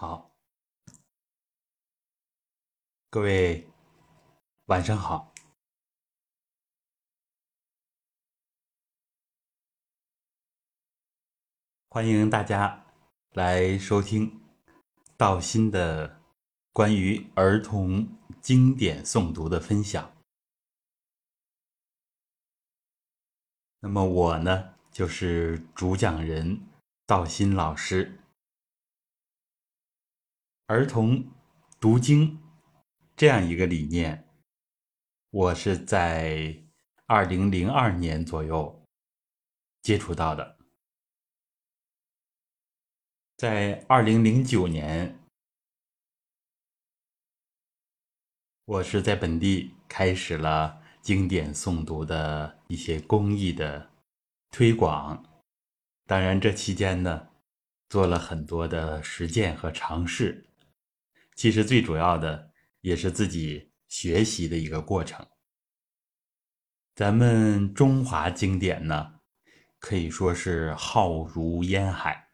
好，各位晚上好，欢迎大家来收听道心的关于儿童经典诵读的分享。那么我呢，就是主讲人道心老师。儿童读经这样一个理念，我是在二零零二年左右接触到的。在二零零九年，我是在本地开始了经典诵读的一些公益的推广。当然，这期间呢，做了很多的实践和尝试。其实最主要的也是自己学习的一个过程。咱们中华经典呢，可以说是浩如烟海，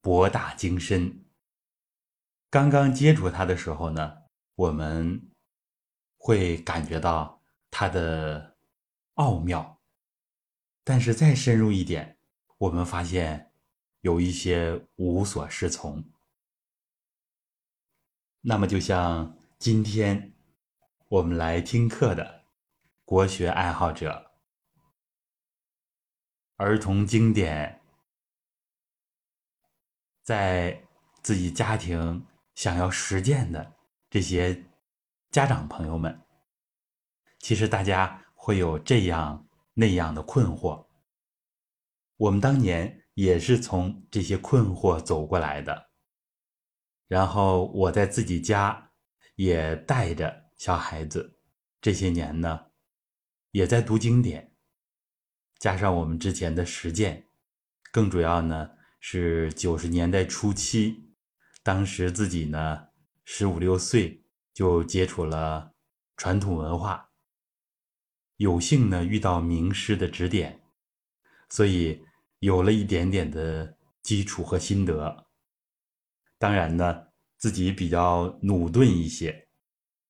博大精深。刚刚接触它的时候呢，我们会感觉到它的奥妙，但是再深入一点，我们发现有一些无所适从。那么，就像今天我们来听课的国学爱好者、儿童经典，在自己家庭想要实践的这些家长朋友们，其实大家会有这样那样的困惑。我们当年也是从这些困惑走过来的。然后我在自己家也带着小孩子，这些年呢，也在读经典，加上我们之前的实践，更主要呢是九十年代初期，当时自己呢十五六岁就接触了传统文化，有幸呢遇到名师的指点，所以有了一点点的基础和心得。当然呢，自己比较努钝一些，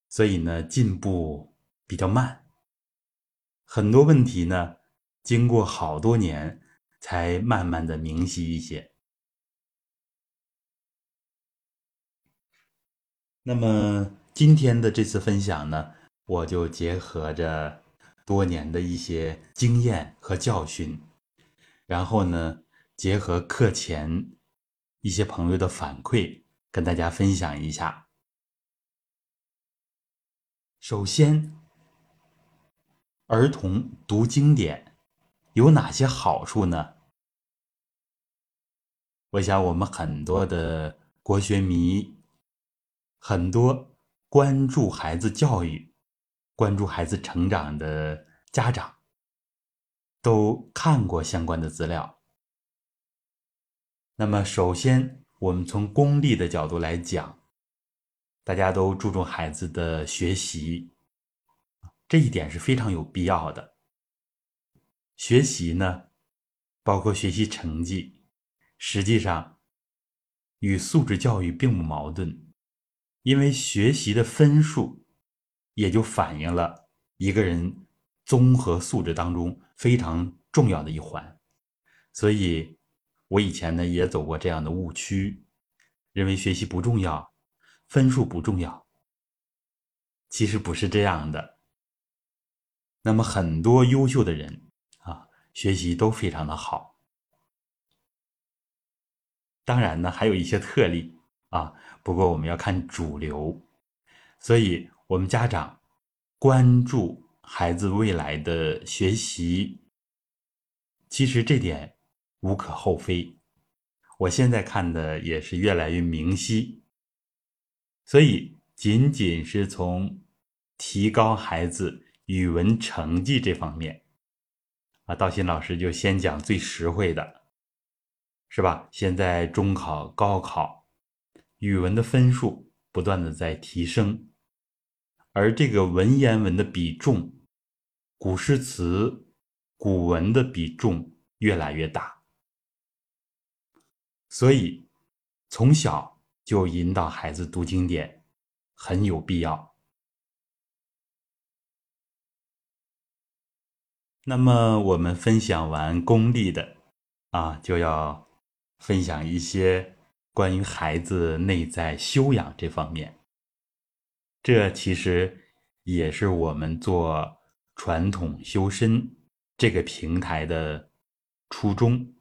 所以呢进步比较慢。很多问题呢，经过好多年才慢慢的明晰一些。那么今天的这次分享呢，我就结合着多年的一些经验和教训，然后呢，结合课前。一些朋友的反馈，跟大家分享一下。首先，儿童读经典有哪些好处呢？我想，我们很多的国学迷，很多关注孩子教育、关注孩子成长的家长，都看过相关的资料。那么，首先，我们从功利的角度来讲，大家都注重孩子的学习，这一点是非常有必要的。学习呢，包括学习成绩，实际上与素质教育并不矛盾，因为学习的分数也就反映了一个人综合素质当中非常重要的一环，所以。我以前呢也走过这样的误区，认为学习不重要，分数不重要。其实不是这样的。那么很多优秀的人啊，学习都非常的好。当然呢，还有一些特例啊，不过我们要看主流。所以，我们家长关注孩子未来的学习，其实这点。无可厚非，我现在看的也是越来越明晰。所以，仅仅是从提高孩子语文成绩这方面，啊，道新老师就先讲最实惠的，是吧？现在中考、高考，语文的分数不断的在提升，而这个文言文的比重、古诗词、古文的比重越来越大。所以，从小就引导孩子读经典，很有必要。那么我们分享完功利的，啊，就要分享一些关于孩子内在修养这方面。这其实也是我们做传统修身这个平台的初衷。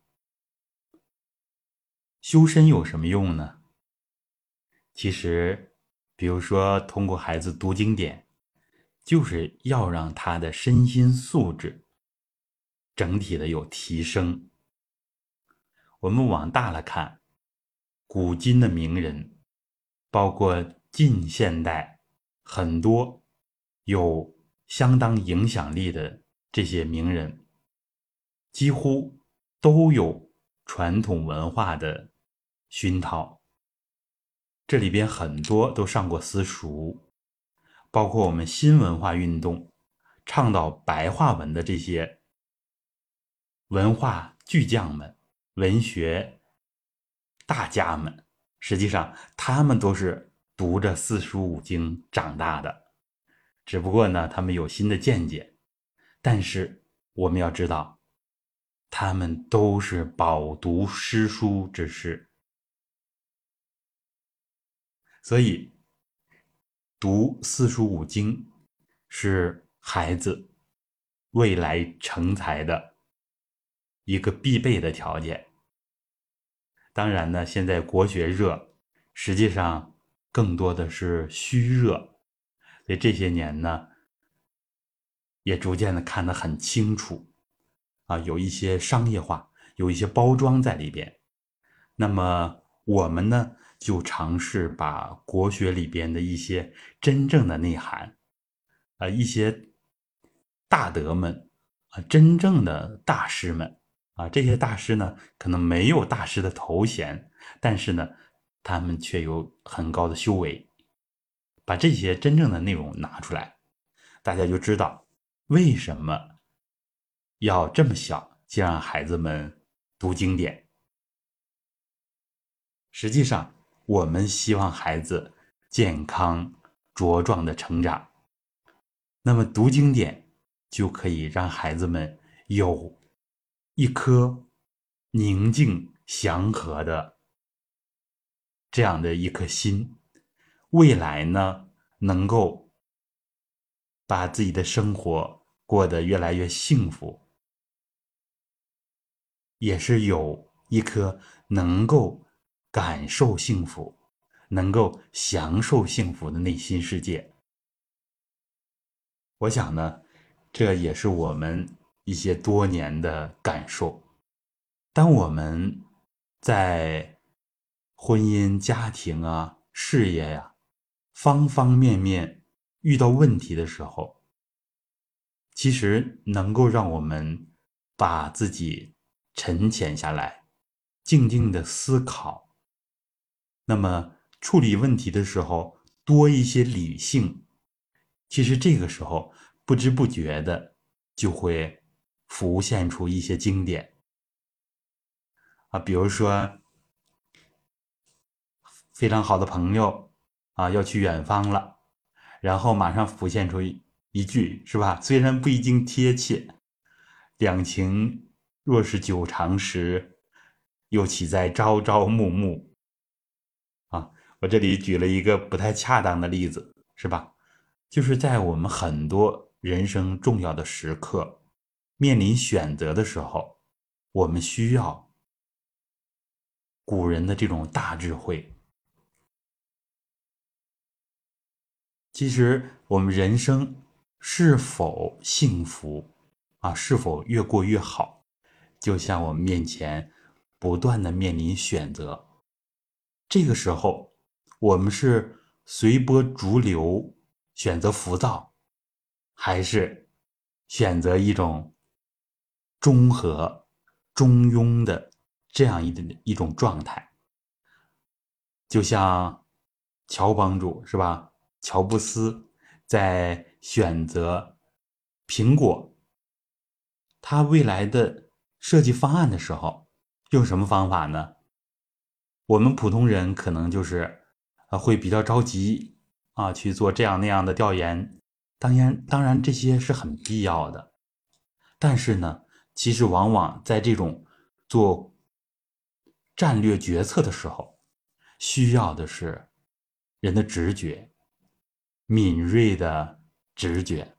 修身有什么用呢？其实，比如说通过孩子读经典，就是要让他的身心素质整体的有提升。我们往大了看，古今的名人，包括近现代很多有相当影响力的这些名人，几乎都有传统文化的熏陶。这里边很多都上过私塾，包括我们新文化运动倡导白话文的这些文化巨匠们、文学大家们，实际上他们都是读着四书五经长大的，只不过呢，他们有新的见解。但是我们要知道，他们都是饱读诗书之士。所以，读四书五经是孩子未来成才的一个必备的条件。当然呢，现在国学热，实际上更多的是虚热，所以这些年呢，也逐渐的看得很清楚，啊，有一些商业化，有一些包装在里边。那么我们呢？就尝试把国学里边的一些真正的内涵，啊，一些大德们，啊，真正的大师们，啊，这些大师呢，可能没有大师的头衔，但是呢，他们却有很高的修为。把这些真正的内容拿出来，大家就知道为什么要这么小就让孩子们读经典。实际上。我们希望孩子健康茁壮的成长，那么读经典就可以让孩子们有一颗宁静祥和的这样的一颗心，未来呢能够把自己的生活过得越来越幸福，也是有一颗能够。感受幸福，能够享受幸福的内心世界。我想呢，这也是我们一些多年的感受。当我们在婚姻、家庭啊、事业呀方方面面遇到问题的时候，其实能够让我们把自己沉潜下来，静静的思考。那么处理问题的时候多一些理性，其实这个时候不知不觉的就会浮现出一些经典啊，比如说非常好的朋友啊要去远方了，然后马上浮现出一句是吧？虽然不一定贴切，两情若是久长时，又岂在朝朝暮暮。我这里举了一个不太恰当的例子，是吧？就是在我们很多人生重要的时刻，面临选择的时候，我们需要古人的这种大智慧。其实，我们人生是否幸福啊？是否越过越好？就像我们面前不断的面临选择，这个时候。我们是随波逐流，选择浮躁，还是选择一种中和、中庸的这样一的一种状态？就像乔帮主是吧？乔布斯在选择苹果他未来的设计方案的时候，用什么方法呢？我们普通人可能就是。啊，会比较着急啊，去做这样那样的调研。当然，当然这些是很必要的。但是呢，其实往往在这种做战略决策的时候，需要的是人的直觉，敏锐的直觉。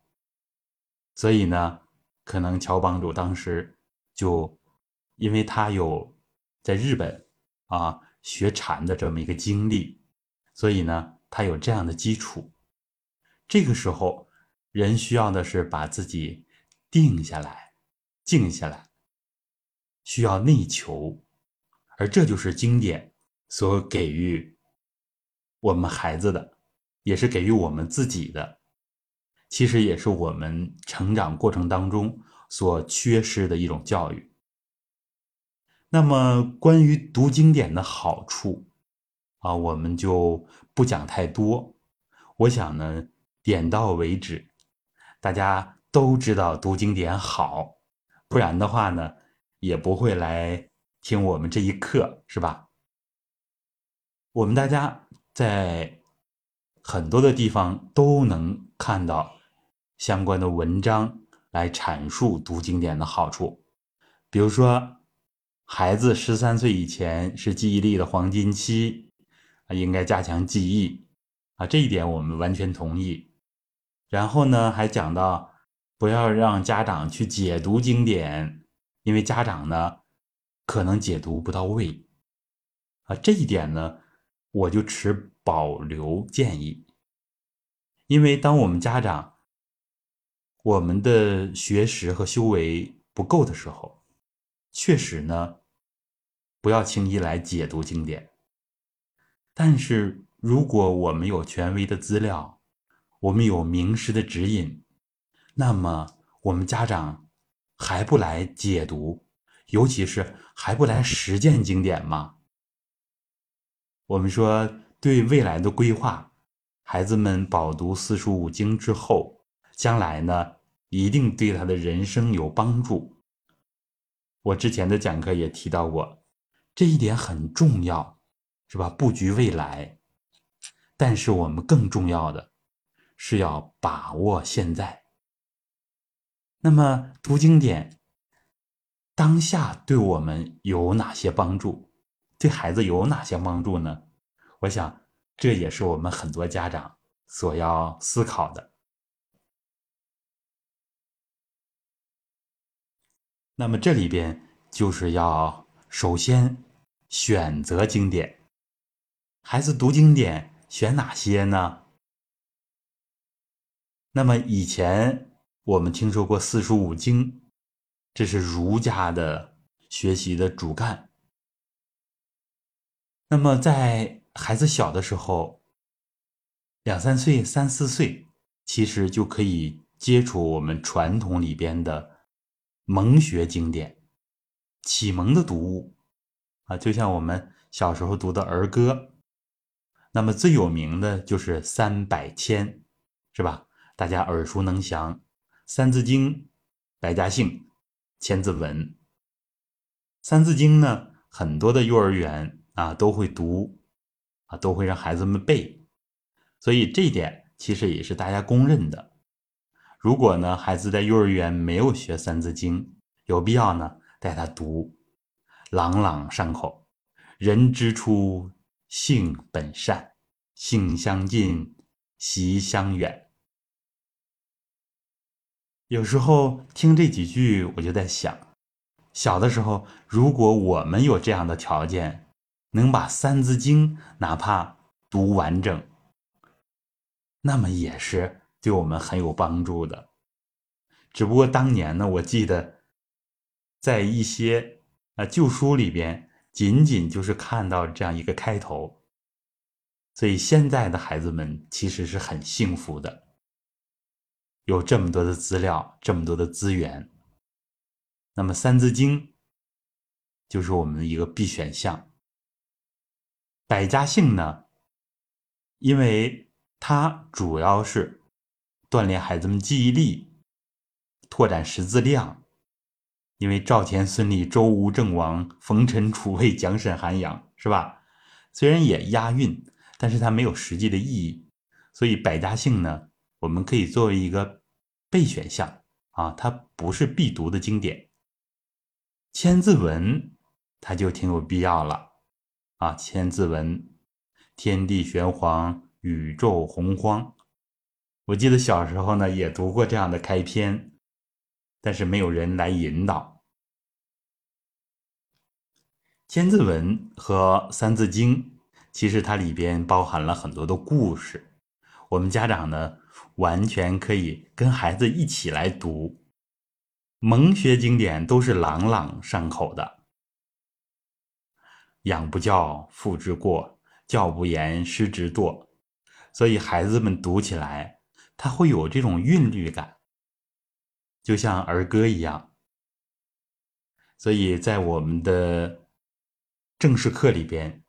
所以呢，可能乔帮主当时就，因为他有在日本啊学禅的这么一个经历，所以呢，他有这样的基础。这个时候，人需要的是把自己定下来，静下来，需要内求，而这就是经典所给予我们孩子的，也是给予我们自己的。其实也是我们成长过程当中所缺失的一种教育。那么，关于读经典的好处啊，我们就不讲太多。我想呢，点到为止。大家都知道读经典好，不然的话呢，也不会来听我们这一课，是吧？我们大家在很多的地方都能看到。相关的文章来阐述读经典的好处，比如说，孩子十三岁以前是记忆力的黄金期，应该加强记忆，啊，这一点我们完全同意。然后呢，还讲到不要让家长去解读经典，因为家长呢可能解读不到位，啊，这一点呢我就持保留建议，因为当我们家长。我们的学识和修为不够的时候，确实呢，不要轻易来解读经典。但是，如果我们有权威的资料，我们有名师的指引，那么我们家长还不来解读，尤其是还不来实践经典吗？我们说，对未来的规划，孩子们饱读四书五经之后。将来呢，一定对他的人生有帮助。我之前的讲课也提到过，这一点很重要，是吧？布局未来。但是我们更重要的是要把握现在。那么读经典，当下对我们有哪些帮助？对孩子有哪些帮助呢？我想，这也是我们很多家长所要思考的。那么这里边就是要首先选择经典，孩子读经典选哪些呢？那么以前我们听说过四书五经，这是儒家的学习的主干。那么在孩子小的时候，两三岁、三四岁，其实就可以接触我们传统里边的。蒙学经典，启蒙的读物啊，就像我们小时候读的儿歌，那么最有名的就是三百千，是吧？大家耳熟能详，《三字经》、百家姓、千字文。《三字经》呢，很多的幼儿园啊都会读，啊都会让孩子们背，所以这一点其实也是大家公认的。如果呢，孩子在幼儿园没有学《三字经》，有必要呢带他读，朗朗上口。人之初，性本善，性相近，习相远。有时候听这几句，我就在想，小的时候，如果我们有这样的条件，能把《三字经》哪怕读完整，那么也是。对我们很有帮助的，只不过当年呢，我记得在一些啊旧书里边，仅仅就是看到这样一个开头，所以现在的孩子们其实是很幸福的，有这么多的资料，这么多的资源。那么《三字经》就是我们的一个必选项，百家姓呢，因为它主要是。锻炼孩子们记忆力，拓展识字量。因为赵钱孙李周吴郑王冯陈楚卫蒋沈韩杨是吧？虽然也押韵，但是它没有实际的意义，所以百家姓呢，我们可以作为一个备选项啊，它不是必读的经典。千字文它就挺有必要了啊，千字文，天地玄黄，宇宙洪荒。我记得小时候呢也读过这样的开篇，但是没有人来引导。千字文和三字经，其实它里边包含了很多的故事。我们家长呢，完全可以跟孩子一起来读。蒙学经典都是朗朗上口的，“养不教，父之过；教不严，师之惰。”所以孩子们读起来，他会有这种韵律感，就像儿歌一样。所以在我们的正式课里边，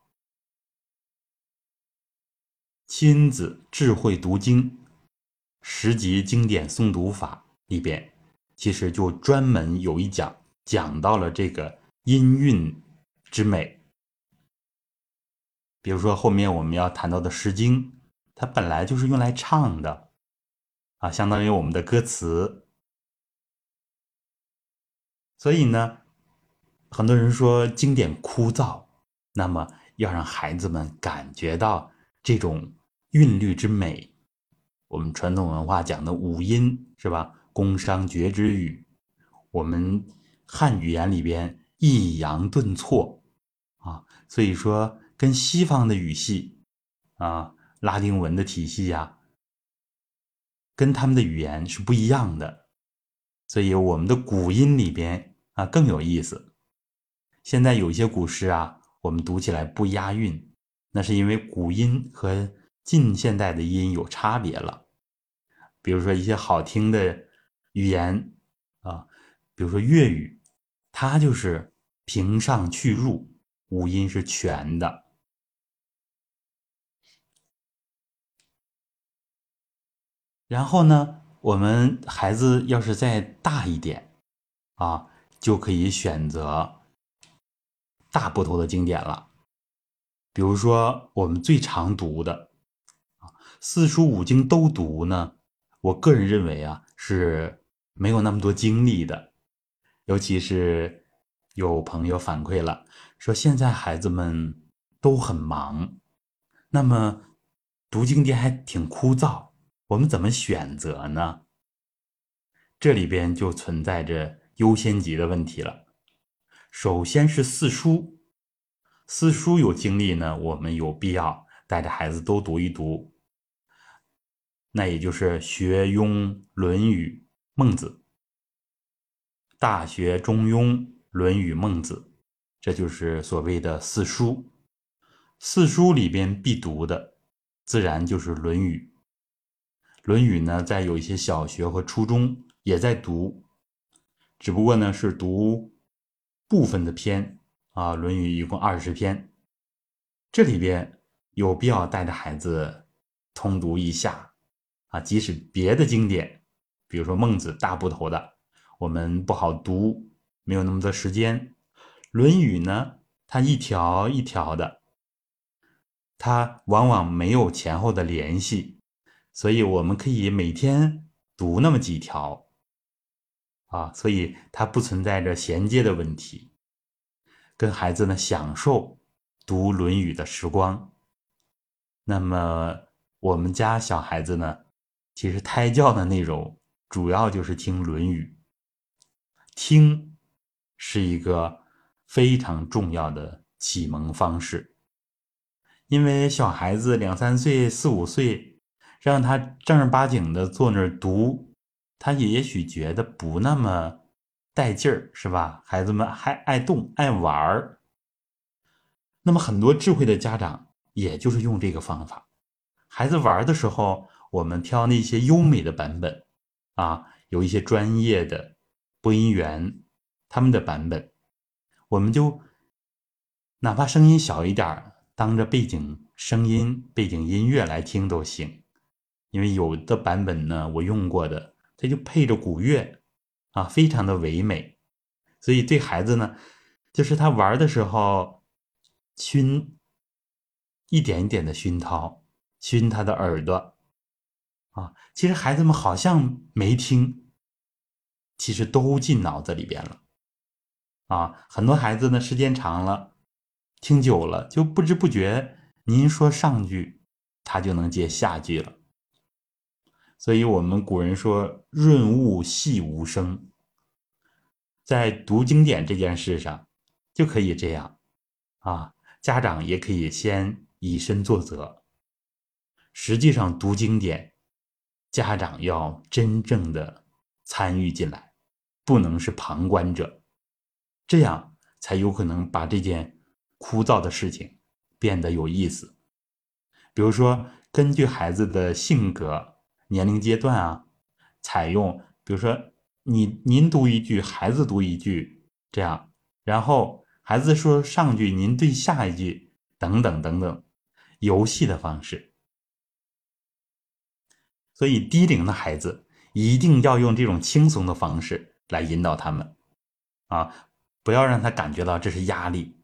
亲子智慧读经十级经典诵读法里边，其实就专门有一讲讲到了这个音韵之美。比如说后面我们要谈到的《诗经》，它本来就是用来唱的，啊，相当于我们的歌词。所以呢。很多人说经典枯燥，那么要让孩子们感觉到这种韵律之美。我们传统文化讲的五音是吧？宫商角徵羽，我们汉语言里边抑扬顿挫啊，所以说跟西方的语系啊、拉丁文的体系呀，跟他们的语言是不一样的。所以我们的古音里边啊更有意思。现在有一些古诗啊，我们读起来不押韵，那是因为古音和近现代的音有差别了。比如说一些好听的语言啊，比如说粤语，它就是平上去入，五音是全的。然后呢，我们孩子要是再大一点啊，就可以选择。大部头的经典了，比如说我们最常读的啊，四书五经都读呢。我个人认为啊，是没有那么多精力的。尤其是有朋友反馈了，说现在孩子们都很忙，那么读经典还挺枯燥，我们怎么选择呢？这里边就存在着优先级的问题了。首先是四书，四书有精力呢，我们有必要带着孩子都读一读。那也就是学《庸》《论语》《孟子》，《大学》《中庸》《论语》《孟子》，这就是所谓的四书。四书里边必读的，自然就是《论语》。《论语》呢，在有一些小学和初中也在读，只不过呢是读。部分的篇啊，《论语》一共二十篇，这里边有必要带着孩子通读一下啊。即使别的经典，比如说《孟子》大部头的，我们不好读，没有那么多时间，《论语》呢，它一条一条的，它往往没有前后的联系，所以我们可以每天读那么几条。啊，所以它不存在着衔接的问题，跟孩子呢享受读《论语》的时光。那么我们家小孩子呢，其实胎教的内容主要就是听《论语》，听是一个非常重要的启蒙方式，因为小孩子两三岁、四五岁，让他正儿八经的坐那儿读。他也许觉得不那么带劲儿，是吧？孩子们还爱动爱玩儿。那么很多智慧的家长，也就是用这个方法。孩子玩的时候，我们挑那些优美的版本，啊，有一些专业的播音员他们的版本，我们就哪怕声音小一点当着背景声音、背景音乐来听都行。因为有的版本呢，我用过的。它就配着古乐，啊，非常的唯美，所以对孩子呢，就是他玩的时候，熏一点一点的熏陶，熏他的耳朵，啊，其实孩子们好像没听，其实都进脑子里边了，啊，很多孩子呢时间长了，听久了就不知不觉，您说上句，他就能接下句了。所以我们古人说“润物细无声”，在读经典这件事上，就可以这样，啊，家长也可以先以身作则。实际上读经典，家长要真正的参与进来，不能是旁观者，这样才有可能把这件枯燥的事情变得有意思。比如说，根据孩子的性格。年龄阶段啊，采用比如说你您读一句，孩子读一句，这样，然后孩子说上句，您对下一句，等等等等，游戏的方式。所以低龄的孩子一定要用这种轻松的方式来引导他们，啊，不要让他感觉到这是压力。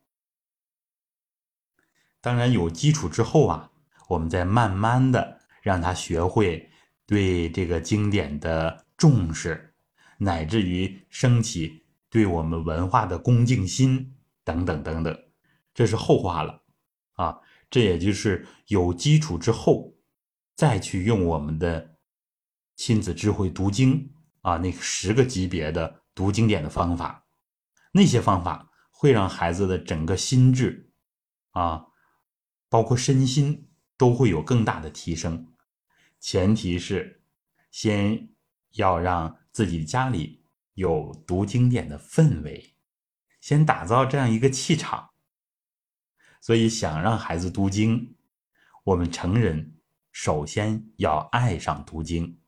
当然有基础之后啊，我们再慢慢的让他学会。对这个经典的重视，乃至于升起对我们文化的恭敬心等等等等，这是后话了啊！这也就是有基础之后，再去用我们的亲子智慧读经啊，那十个级别的读经典的方法，那些方法会让孩子的整个心智啊，包括身心都会有更大的提升。前提是，先要让自己家里有读经典的氛围，先打造这样一个气场。所以，想让孩子读经，我们成人首先要爱上读经。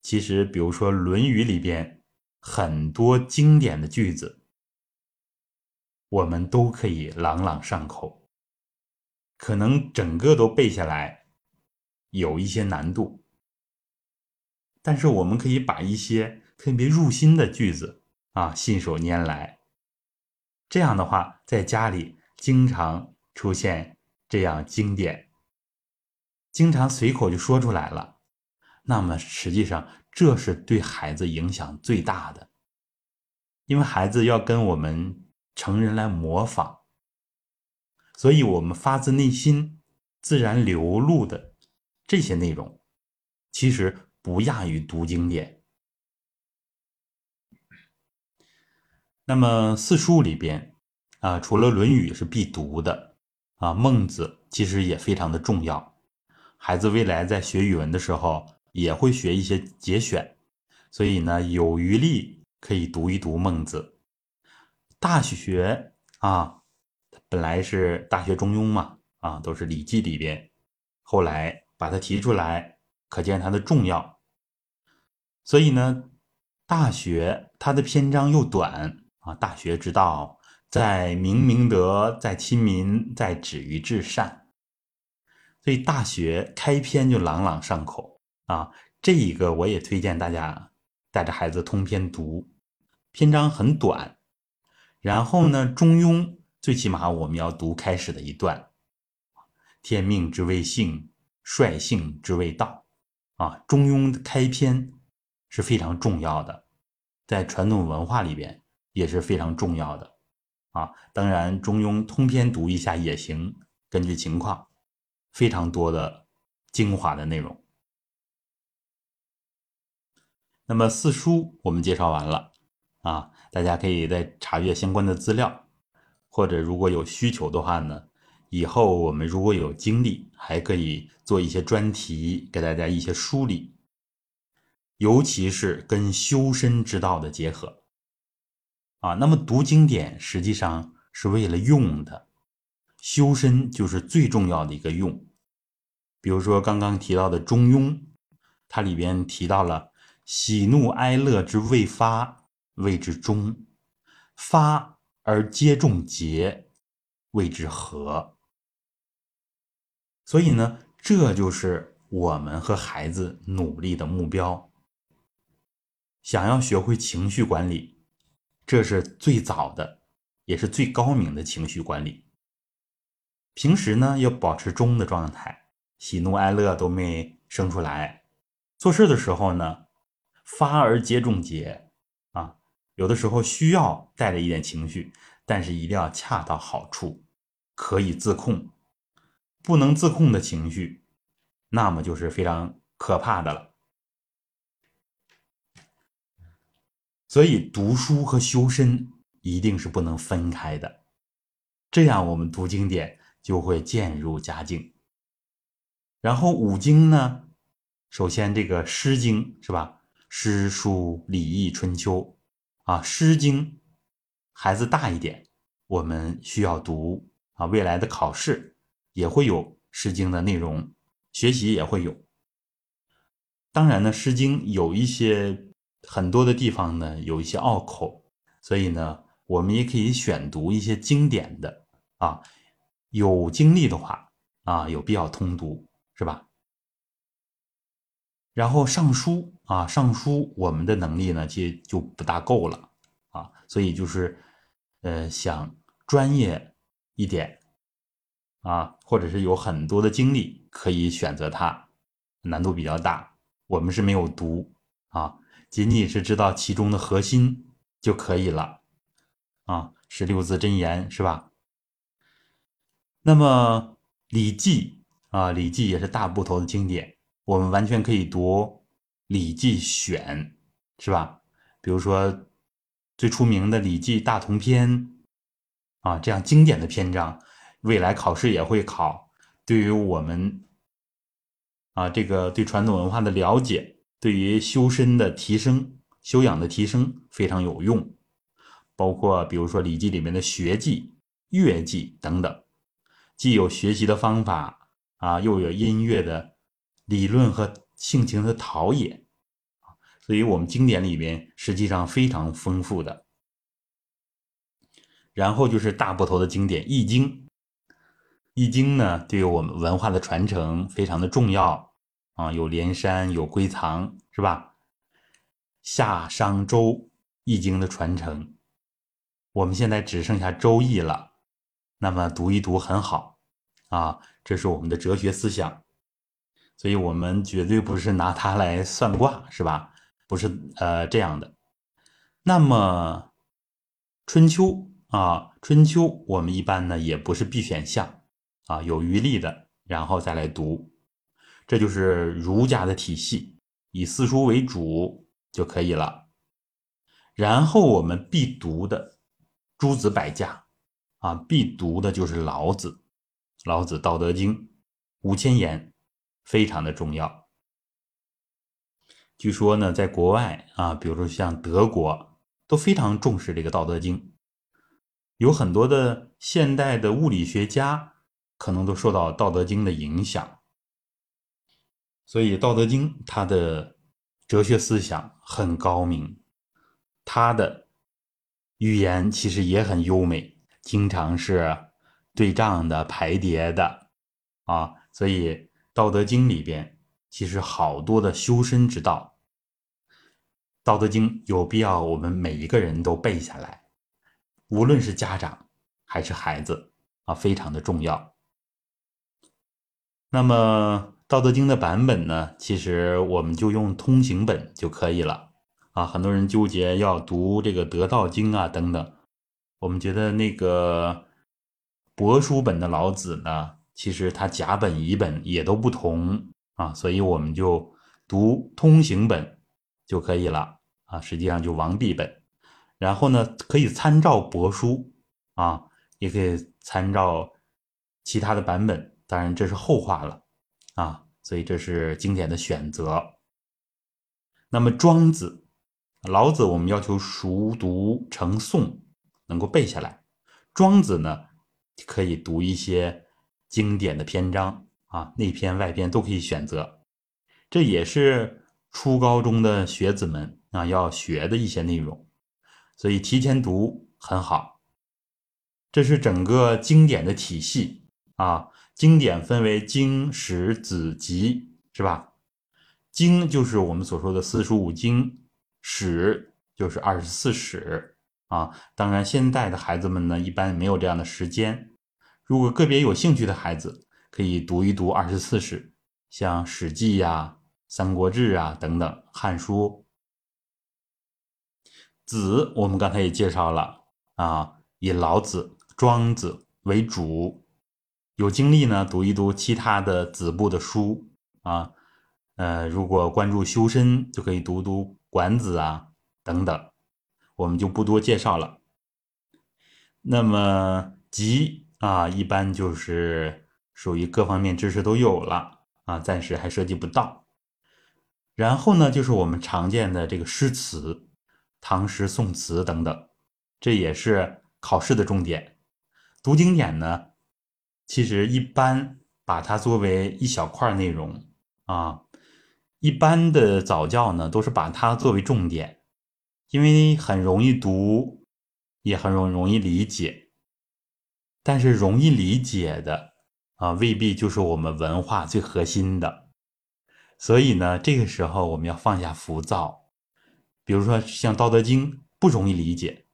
其实，比如说《论语》里边很多经典的句子，我们都可以朗朗上口，可能整个都背下来。有一些难度，但是我们可以把一些特别入心的句子啊信手拈来。这样的话，在家里经常出现这样经典，经常随口就说出来了。那么实际上，这是对孩子影响最大的，因为孩子要跟我们成人来模仿，所以我们发自内心、自然流露的。这些内容其实不亚于读经典。那么四书里边啊，除了《论语》是必读的啊，《孟子》其实也非常的重要。孩子未来在学语文的时候也会学一些节选，所以呢，有余力可以读一读《孟子》。《大学》啊，本来是《大学》《中庸》嘛，啊，都是《礼记》里边，后来。把它提出来，可见它的重要。所以呢，《大学》它的篇章又短啊，《大学之道，在明明德，在亲民，在止于至善》。所以，《大学》开篇就朗朗上口啊。这一个我也推荐大家带着孩子通篇读，篇章很短。然后呢，《中庸》最起码我们要读开始的一段：“天命之谓性。”率性之谓道，啊，中庸开篇是非常重要的，在传统文化里边也是非常重要的，啊，当然中庸通篇读一下也行，根据情况，非常多的精华的内容。那么四书我们介绍完了，啊，大家可以再查阅相关的资料，或者如果有需求的话呢。以后我们如果有精力，还可以做一些专题，给大家一些梳理，尤其是跟修身之道的结合。啊，那么读经典实际上是为了用的，修身就是最重要的一个用。比如说刚刚提到的《中庸》，它里边提到了喜怒哀乐之未发，谓之中；发而皆中节，谓之和。所以呢，这就是我们和孩子努力的目标。想要学会情绪管理，这是最早的，也是最高明的情绪管理。平时呢要保持中的状态，喜怒哀乐都没生出来。做事的时候呢，发而皆中节啊，有的时候需要带着一点情绪，但是一定要恰到好处，可以自控。不能自控的情绪，那么就是非常可怕的了。所以读书和修身一定是不能分开的，这样我们读经典就会渐入佳境。然后五经呢，首先这个《诗经》是吧？诗、书、礼、易、春秋啊，《诗经》孩子大一点，我们需要读啊，未来的考试。也会有《诗经》的内容，学习也会有。当然呢，《诗经》有一些很多的地方呢，有一些拗口，所以呢，我们也可以选读一些经典的啊。有精力的话啊，有必要通读，是吧？然后尚书啊，尚书我们的能力呢，其实就不大够了啊，所以就是呃，想专业一点。啊，或者是有很多的经历可以选择它，难度比较大。我们是没有读啊，仅仅是知道其中的核心就可以了。啊，十六字真言是吧？那么《礼记》啊，《礼记》也是大部头的经典，我们完全可以读《礼记选》，是吧？比如说最出名的《礼记大同篇》啊，这样经典的篇章。未来考试也会考，对于我们啊，这个对传统文化的了解，对于修身的提升、修养的提升非常有用。包括比如说《礼记》里面的学记、乐记等等，既有学习的方法啊，又有音乐的理论和性情的陶冶所以我们经典里面实际上非常丰富的。然后就是大部头的经典《易经》。易经呢，对于我们文化的传承非常的重要啊，有连山，有归藏，是吧？夏商周易经的传承，我们现在只剩下周易了，那么读一读很好啊，这是我们的哲学思想，所以我们绝对不是拿它来算卦，是吧？不是呃这样的。那么春秋啊，春秋我们一般呢也不是必选项。啊，有余力的，然后再来读，这就是儒家的体系，以四书为主就可以了。然后我们必读的诸子百家，啊，必读的就是老子，老子《道德经》五千言，非常的重要。据说呢，在国外啊，比如说像德国，都非常重视这个《道德经》，有很多的现代的物理学家。可能都受到《道德经》的影响，所以《道德经》它的哲学思想很高明，它的语言其实也很优美，经常是对仗的、排叠的啊。所以《道德经》里边其实好多的修身之道，《道德经》有必要我们每一个人都背下来，无论是家长还是孩子啊，非常的重要。那么《道德经》的版本呢？其实我们就用通行本就可以了啊。很多人纠结要读这个《德道经》啊等等，我们觉得那个帛书本的老子呢，其实它甲本乙本也都不同啊，所以我们就读通行本就可以了啊。实际上就王弼本，然后呢可以参照帛书啊，也可以参照其他的版本。当然，这是后话了，啊，所以这是经典的选择。那么庄子、老子，我们要求熟读成诵，能够背下来。庄子呢，可以读一些经典的篇章啊，内篇外篇都可以选择。这也是初高中的学子们啊要学的一些内容，所以提前读很好。这是整个经典的体系啊。经典分为经、史、子、集，是吧？经就是我们所说的四书五经，史就是二十四史啊。当然，现在的孩子们呢，一般没有这样的时间，如果个别有兴趣的孩子，可以读一读二十四史，像《史记》呀、《三国志》啊等等，《汉书》。子，我们刚才也介绍了啊，以老子、庄子为主。有精力呢，读一读其他的子部的书啊。呃，如果关注修身，就可以读读《管子》啊等等，我们就不多介绍了。那么集啊，一般就是属于各方面知识都有了啊，暂时还涉及不到。然后呢，就是我们常见的这个诗词，唐诗、宋词等等，这也是考试的重点。读经典呢，其实一般把它作为一小块内容啊。一般的早教呢，都是把它作为重点，因为很容易读，也很容容易理解。但是容易理解的啊，未必就是我们文化最核心的。所以呢，这个时候我们要放下浮躁。比如说像《道德经》不容易理解，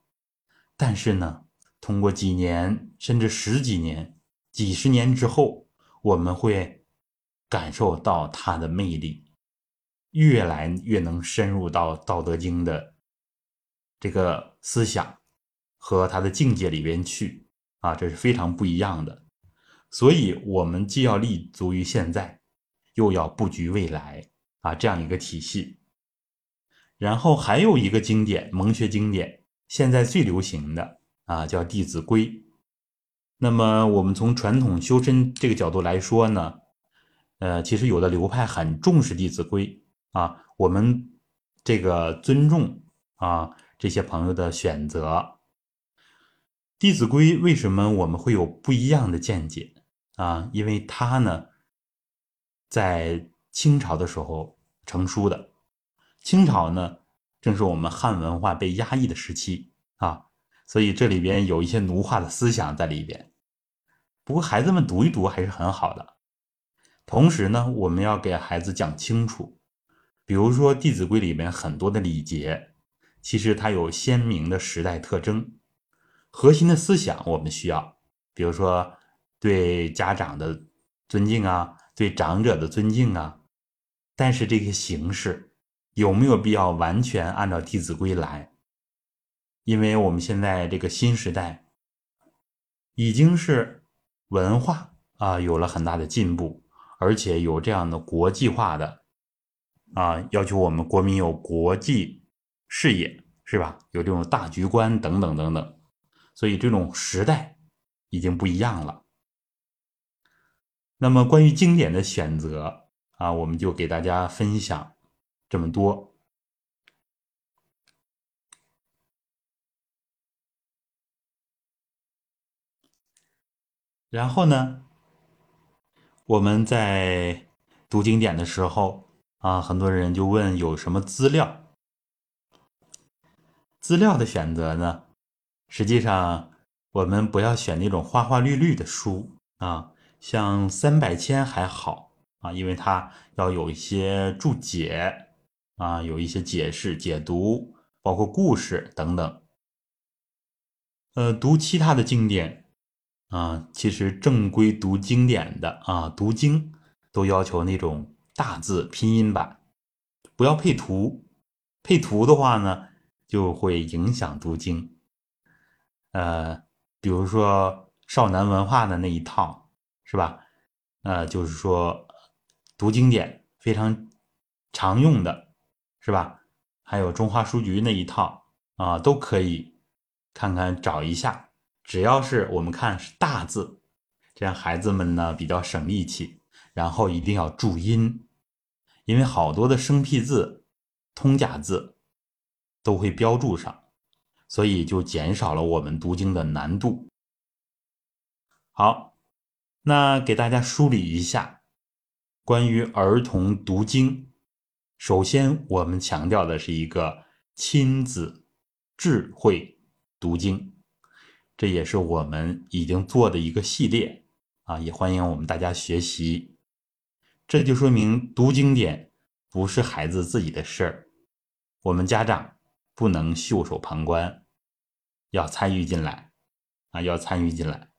但是呢，通过几年甚至十几年、几十年之后，我们会感受到它的魅力，越来越能深入到《道德经》的这个思想和它的境界里边去。啊，这是非常不一样的，所以我们既要立足于现在，又要布局未来啊，这样一个体系。然后还有一个经典，蒙学经典，现在最流行的啊，叫《弟子规》。那么我们从传统修身这个角度来说呢，呃，其实有的流派很重视《弟子规》啊，我们这个尊重啊这些朋友的选择。《弟子规》为什么我们会有不一样的见解啊？因为它呢，在清朝的时候成书的。清朝呢，正是我们汉文化被压抑的时期啊，所以这里边有一些奴化的思想在里边。不过孩子们读一读还是很好的。同时呢，我们要给孩子讲清楚，比如说《弟子规》里面很多的礼节，其实它有鲜明的时代特征。核心的思想我们需要，比如说对家长的尊敬啊，对长者的尊敬啊。但是这个形式有没有必要完全按照《弟子规》来？因为我们现在这个新时代已经是文化啊有了很大的进步，而且有这样的国际化的啊要求，我们国民有国际视野，是吧？有这种大局观等等等等。所以这种时代已经不一样了。那么关于经典的选择啊，我们就给大家分享这么多。然后呢，我们在读经典的时候啊，很多人就问有什么资料？资料的选择呢？实际上，我们不要选那种花花绿绿的书啊，像三百千还好啊，因为它要有一些注解啊，有一些解释、解读，包括故事等等。呃，读其他的经典啊，其实正规读经典的啊，读经都要求那种大字拼音版，不要配图，配图的话呢，就会影响读经。呃，比如说少南文化的那一套，是吧？呃，就是说读经典非常常用的，是吧？还有中华书局那一套啊，都可以看看找一下。只要是我们看是大字，这样孩子们呢比较省力气。然后一定要注音，因为好多的生僻字、通假字都会标注上。所以就减少了我们读经的难度。好，那给大家梳理一下关于儿童读经。首先，我们强调的是一个亲子智慧读经，这也是我们已经做的一个系列啊，也欢迎我们大家学习。这就说明读经典不是孩子自己的事儿，我们家长。不能袖手旁观，要参与进来，啊，要参与进来。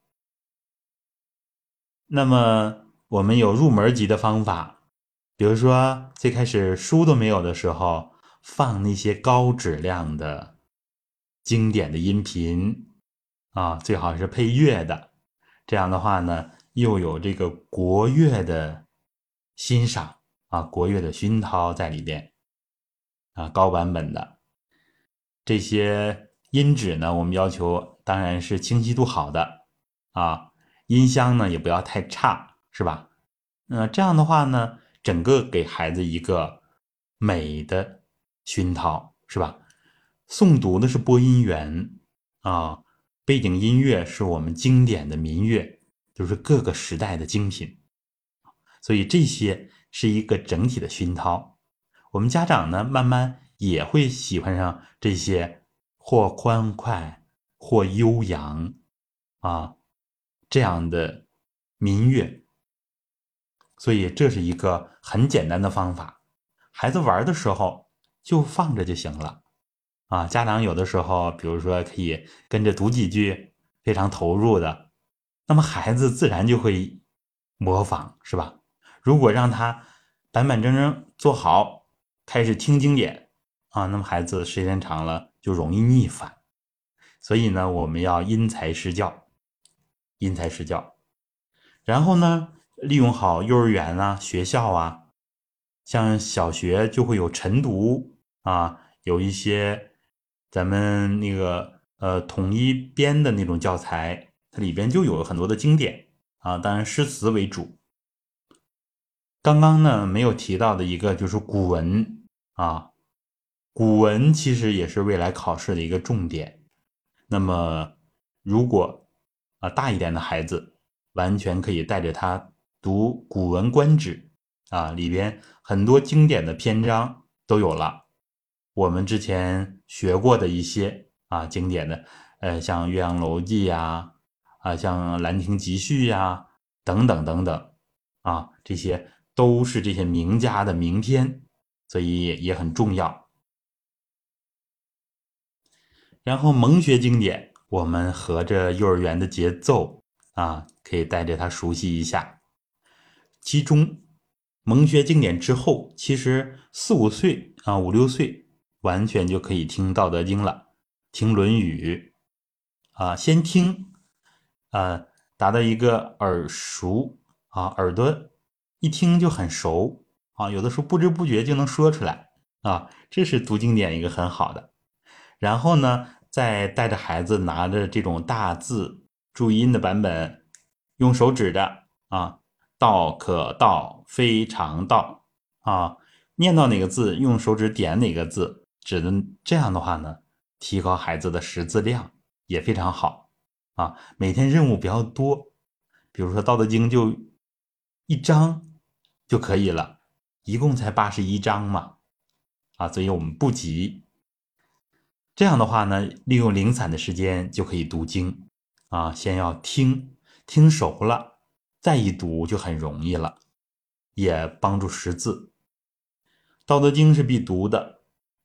那么我们有入门级的方法，比如说最开始书都没有的时候，放那些高质量的经典的音频啊，最好是配乐的。这样的话呢，又有这个国乐的欣赏啊，国乐的熏陶在里边啊，高版本的这些音质呢，我们要求当然是清晰度好的啊，音箱呢也不要太差，是吧？那这样的话呢，整个给孩子一个美的熏陶，是吧？诵读的是播音员啊。背景音乐是我们经典的民乐，就是各个时代的精品，所以这些是一个整体的熏陶。我们家长呢，慢慢也会喜欢上这些或欢快或悠扬啊这样的民乐。所以这是一个很简单的方法，孩子玩的时候就放着就行了。啊，家长有的时候，比如说可以跟着读几句，非常投入的，那么孩子自然就会模仿，是吧？如果让他板板正正坐好，开始听经典啊，那么孩子时间长了就容易逆反。所以呢，我们要因材施教，因材施教。然后呢，利用好幼儿园啊、学校啊，像小学就会有晨读啊，有一些。咱们那个呃统一编的那种教材，它里边就有很多的经典啊，当然诗词为主。刚刚呢没有提到的一个就是古文啊，古文其实也是未来考试的一个重点。那么如果啊大一点的孩子，完全可以带着他读《古文观止》啊，里边很多经典的篇章都有了。我们之前学过的一些啊经典的，呃，像《岳阳楼记》呀，啊，像《兰亭集序》呀，等等等等，啊，这些都是这些名家的名篇，所以也很重要。然后蒙学经典，我们合着幼儿园的节奏啊，可以带着他熟悉一下。其中蒙学经典之后，其实四五岁啊，五六岁。完全就可以听《道德经》了，听《论语》啊，先听啊，达到一个耳熟啊，耳朵一听就很熟啊，有的时候不知不觉就能说出来啊，这是读经典一个很好的。然后呢，再带着孩子拿着这种大字注音的版本，用手指着啊，“道可道，非常道”啊，念到哪个字，用手指点哪个字。只能这样的话呢，提高孩子的识字量也非常好啊。每天任务比较多，比如说《道德经》就一章就可以了，一共才八十一章嘛，啊，所以我们不急。这样的话呢，利用零散的时间就可以读经啊。先要听听熟了，再一读就很容易了，也帮助识字。《道德经》是必读的。《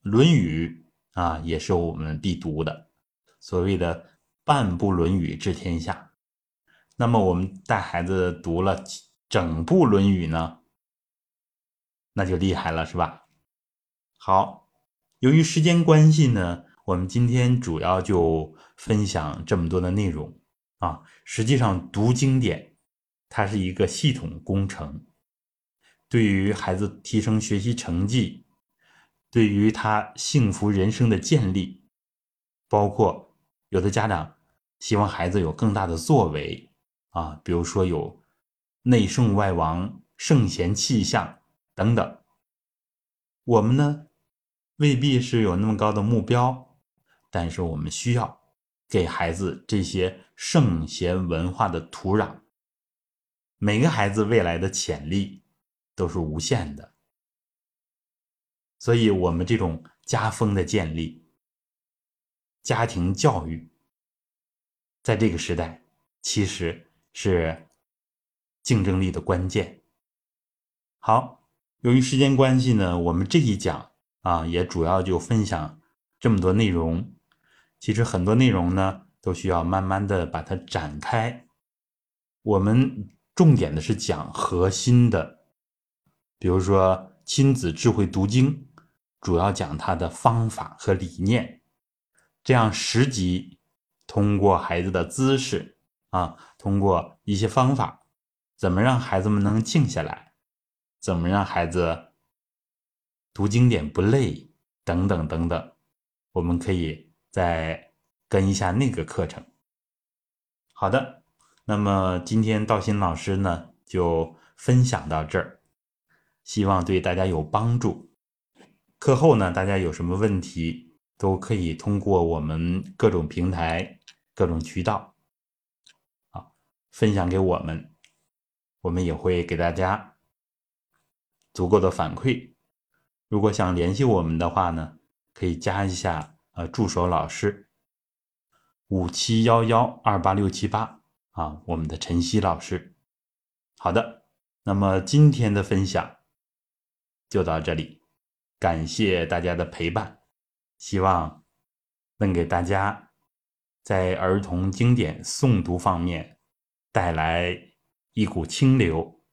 论语》啊，也是我们必读的，所谓的半部《论语》治天下。那么我们带孩子读了整部《论语》呢，那就厉害了，是吧？好，由于时间关系呢，我们今天主要就分享这么多的内容啊。实际上，读经典它是一个系统工程，对于孩子提升学习成绩。对于他幸福人生的建立，包括有的家长希望孩子有更大的作为啊，比如说有内圣外王、圣贤气象等等。我们呢未必是有那么高的目标，但是我们需要给孩子这些圣贤文化的土壤。每个孩子未来的潜力都是无限的。所以，我们这种家风的建立、家庭教育，在这个时代其实是竞争力的关键。好，由于时间关系呢，我们这一讲啊，也主要就分享这么多内容。其实很多内容呢，都需要慢慢的把它展开。我们重点的是讲核心的，比如说亲子智慧读经，主要讲它的方法和理念。这样十集，通过孩子的姿势啊，通过一些方法，怎么让孩子们能静下来，怎么让孩子读经典不累，等等等等，我们可以再跟一下那个课程。好的，那么今天道心老师呢就分享到这儿，希望对大家有帮助。课后呢，大家有什么问题？都可以通过我们各种平台、各种渠道，啊，分享给我们，我们也会给大家足够的反馈。如果想联系我们的话呢，可以加一下呃助手老师五七幺幺二八六七八啊，我们的晨曦老师。好的，那么今天的分享就到这里，感谢大家的陪伴。希望能给大家在儿童经典诵读方面带来一股清流。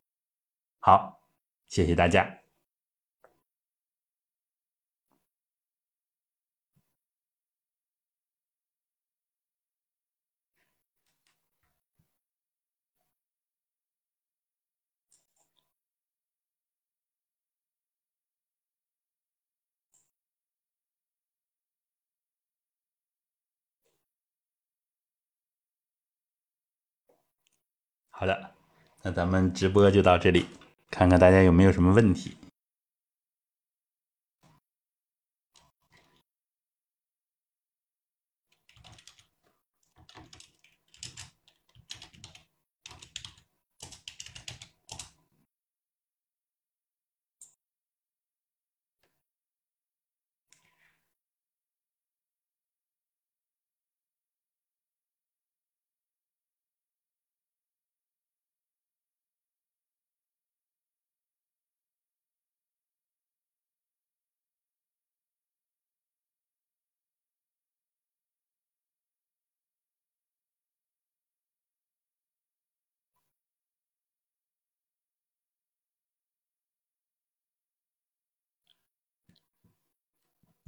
好，谢谢大家。好的，那咱们直播就到这里，看看大家有没有什么问题。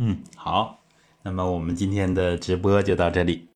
嗯，好，那么我们今天的直播就到这里。